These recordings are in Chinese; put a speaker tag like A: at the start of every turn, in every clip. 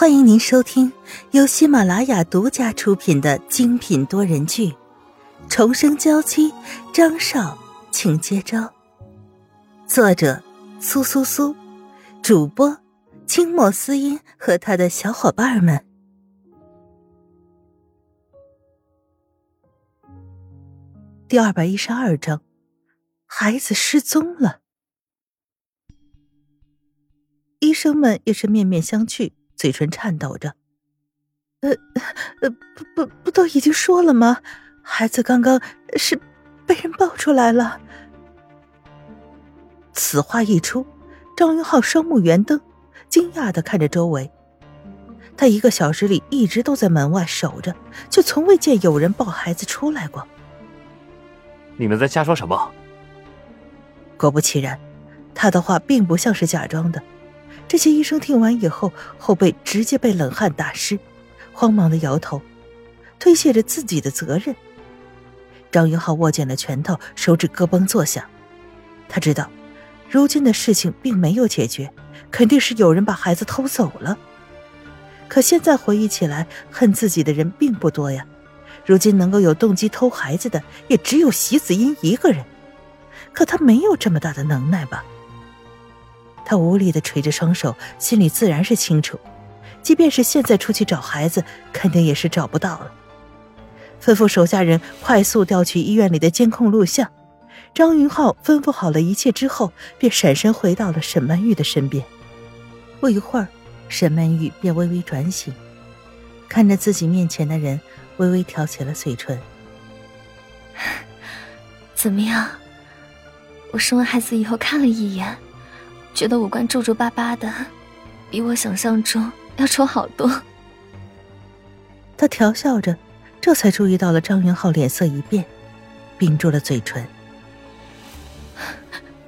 A: 欢迎您收听由喜马拉雅独家出品的精品多人剧《重生娇妻》，张少，请接招。作者：苏苏苏，主播：清末思音和他的小伙伴们。第二百一十二章，孩子失踪了。医生们也是面面相觑。嘴唇颤抖着，呃，呃，不不不，都已经说了吗？孩子刚刚是被人抱出来了。此话一出，张云浩双目圆瞪，惊讶的看着周围。他一个小时里一直都在门外守着，却从未见有人抱孩子出来过。
B: 你们在瞎说什么？
A: 果不其然，他的话并不像是假装的。这些医生听完以后，后背直接被冷汗打湿，慌忙的摇头，推卸着自己的责任。张云浩握紧了拳头，手指咯嘣作响。他知道，如今的事情并没有解决，肯定是有人把孩子偷走了。可现在回忆起来，恨自己的人并不多呀。如今能够有动机偷孩子的，也只有席子音一个人。可他没有这么大的能耐吧？他无力的垂着双手，心里自然是清楚，即便是现在出去找孩子，肯定也是找不到了。吩咐手下人快速调取医院里的监控录像。张云浩吩咐好了一切之后，便闪身回到了沈曼玉的身边。不一会儿，沈曼玉便微微转醒，看着自己面前的人，微微挑起了嘴唇：“
C: 怎么样？我生完孩子以后看了一眼。”觉得五官皱皱巴巴的，比我想象中要丑好多。
A: 他调笑着，这才注意到了张云浩脸色一变，屏住了嘴唇。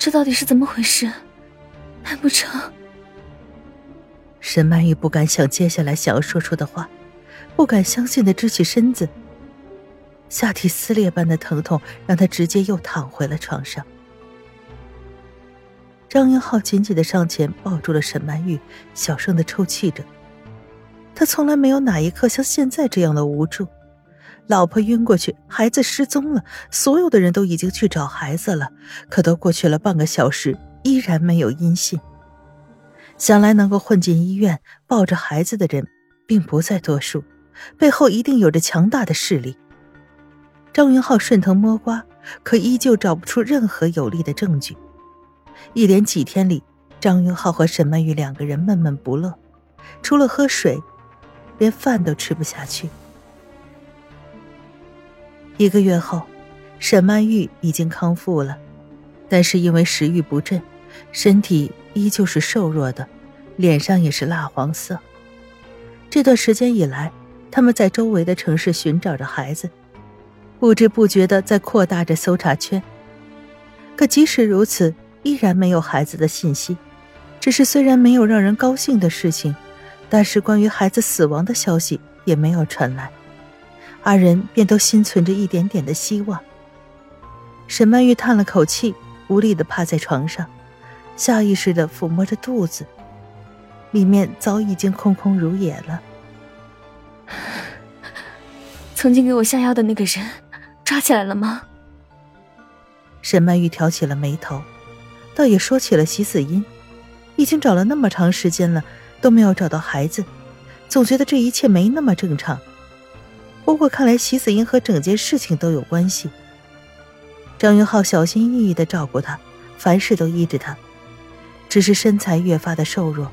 C: 这到底是怎么回事？难不成？
A: 沈曼玉不敢想接下来想要说出的话，不敢相信的支起身子，下体撕裂般的疼痛让她直接又躺回了床上。张云浩紧紧的上前抱住了沈曼玉，小声的抽泣着。他从来没有哪一刻像现在这样的无助。老婆晕过去，孩子失踪了，所有的人都已经去找孩子了，可都过去了半个小时，依然没有音信。想来能够混进医院抱着孩子的人，并不在多数，背后一定有着强大的势力。张云浩顺藤摸瓜，可依旧找不出任何有力的证据。一连几天里，张云浩和沈曼玉两个人闷闷不乐，除了喝水，连饭都吃不下去。一个月后，沈曼玉已经康复了，但是因为食欲不振，身体依旧是瘦弱的，脸上也是蜡黄色。这段时间以来，他们在周围的城市寻找着孩子，不知不觉的在扩大着搜查圈。可即使如此，依然没有孩子的信息，只是虽然没有让人高兴的事情，但是关于孩子死亡的消息也没有传来，二人便都心存着一点点的希望。沈曼玉叹了口气，无力的趴在床上，下意识的抚摸着肚子，里面早已经空空如也了。
C: 曾经给我下药的那个人，抓起来了吗？
A: 沈曼玉挑起了眉头。倒也说起了席子音，已经找了那么长时间了，都没有找到孩子，总觉得这一切没那么正常。不过看来席子音和整件事情都有关系。张云浩小心翼翼的照顾她，凡事都依着她，只是身材越发的瘦弱，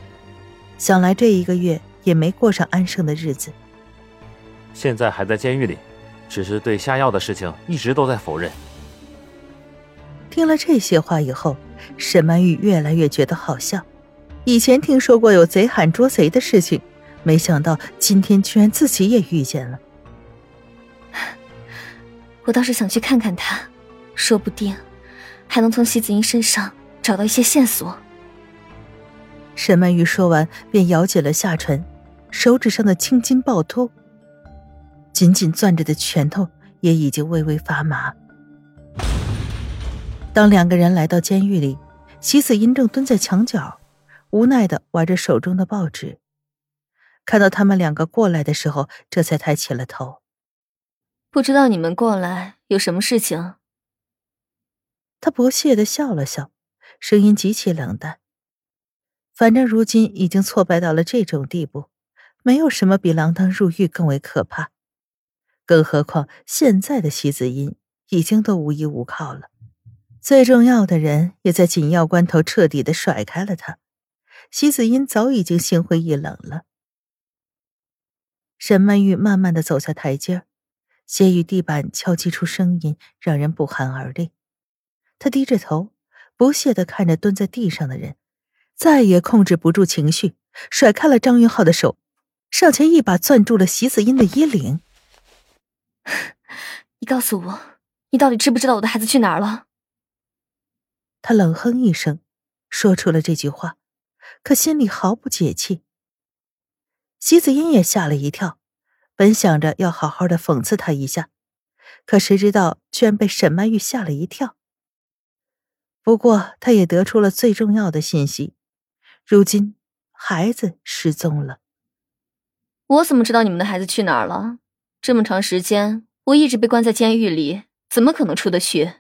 A: 想来这一个月也没过上安生的日子。
B: 现在还在监狱里，只是对下药的事情一直都在否认。
A: 听了这些话以后。沈曼玉越来越觉得好笑。以前听说过有贼喊捉贼的事情，没想到今天居然自己也遇见了。
C: 我倒是想去看看他，说不定还能从席子英身上找到一些线索。
A: 沈曼玉说完，便咬紧了下唇，手指上的青筋暴突，紧紧攥着的拳头也已经微微发麻。当两个人来到监狱里，席子英正蹲在墙角，无奈的玩着手中的报纸。看到他们两个过来的时候，这才抬起了头。
C: 不知道你们过来有什么事情？
A: 他不屑的笑了笑，声音极其冷淡。反正如今已经挫败到了这种地步，没有什么比锒铛入狱更为可怕。更何况现在的席子音已经都无依无靠了，最重要的人也在紧要关头彻底的甩开了他。席子音早已经心灰意冷了。沈曼玉慢慢的走下台阶鞋与地板敲击出声音，让人不寒而栗。他低着头，不屑的看着蹲在地上的人，再也控制不住情绪，甩开了张云浩的手，上前一把攥住了席子音的衣领。
C: 你告诉我，你到底知不知道我的孩子去哪儿了？
A: 他冷哼一声，说出了这句话，可心里毫不解气。席子音也吓了一跳，本想着要好好的讽刺他一下，可谁知道居然被沈曼玉吓了一跳。不过，他也得出了最重要的信息：如今孩子失踪了。
C: 我怎么知道你们的孩子去哪儿了？这么长时间，我一直被关在监狱里，怎么可能出得去？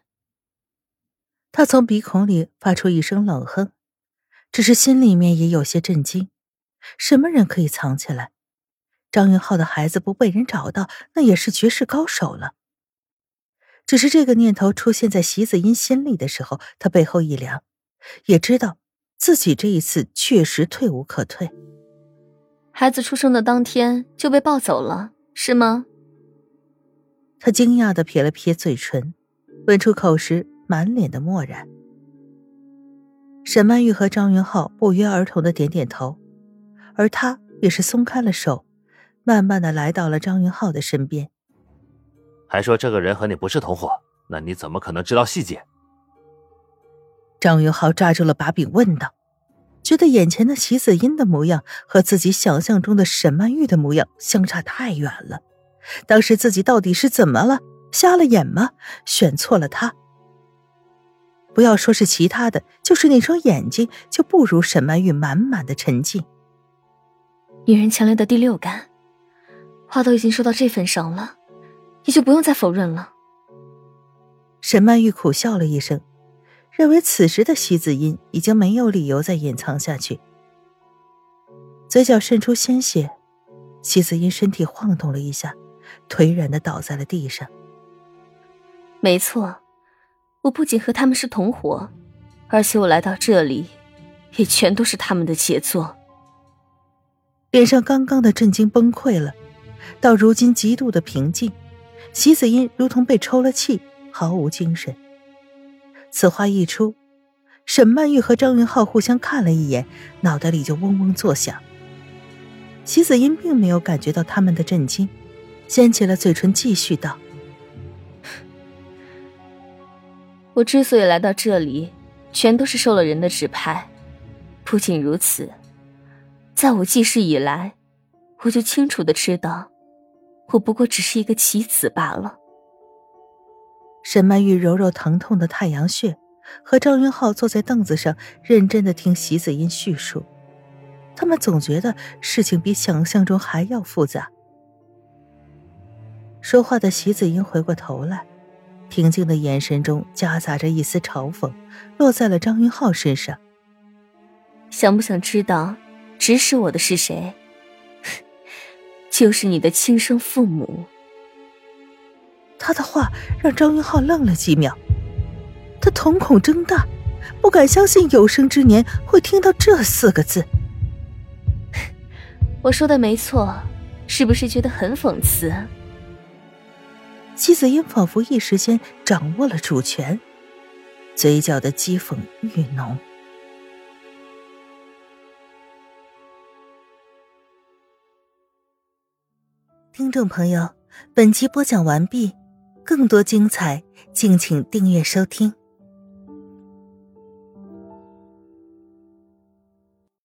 A: 他从鼻孔里发出一声冷哼，只是心里面也有些震惊。什么人可以藏起来？张云浩的孩子不被人找到，那也是绝世高手了。只是这个念头出现在席子音心里的时候，他背后一凉，也知道自己这一次确实退无可退。
C: 孩子出生的当天就被抱走了，是吗？
A: 他惊讶的撇了撇嘴唇，问出口时满脸的漠然。沈曼玉和张云浩不约而同的点点头，而他也是松开了手，慢慢的来到了张云浩的身边。
B: 还说这个人和你不是同伙，那你怎么可能知道细节？
A: 张云浩抓住了把柄，问道：“觉得眼前的齐子音的模样和自己想象中的沈曼玉的模样相差太远了。当时自己到底是怎么了？瞎了眼吗？选错了他？不要说是其他的，就是那双眼睛，就不如沈曼玉满满的沉静。
C: 女人强烈的第六感，话都已经说到这份上了。”你就不用再否认了。
A: 沈曼玉苦笑了一声，认为此时的席子音已经没有理由再隐藏下去。嘴角渗出鲜血，席子音身体晃动了一下，颓然的倒在了地上。
C: 没错，我不仅和他们是同伙，而且我来到这里，也全都是他们的杰作。
A: 脸上刚刚的震惊崩溃了，到如今极度的平静。席子音如同被抽了气，毫无精神。此话一出，沈曼玉和张云浩互相看了一眼，脑袋里就嗡嗡作响。席子音并没有感觉到他们的震惊，掀起了嘴唇，继续道：“
C: 我之所以来到这里，全都是受了人的指派。不仅如此，在我记事以来，我就清楚的知道。”我不过只是一个棋子罢了。
A: 沈曼玉揉揉疼痛的太阳穴，和张云浩坐在凳子上，认真的听席子音叙述。他们总觉得事情比想象中还要复杂。说话的席子音回过头来，平静的眼神中夹杂着一丝嘲讽，落在了张云浩身上。
C: 想不想知道指使我的是谁？就是你的亲生父母。
A: 他的话让张云浩愣了几秒，他瞳孔睁大，不敢相信有生之年会听到这四个字。
C: 我说的没错，是不是觉得很讽刺？
A: 妻子英仿佛一时间掌握了主权，嘴角的讥讽愈浓。听众朋友，本集播讲完毕，更多精彩，敬请订阅收听。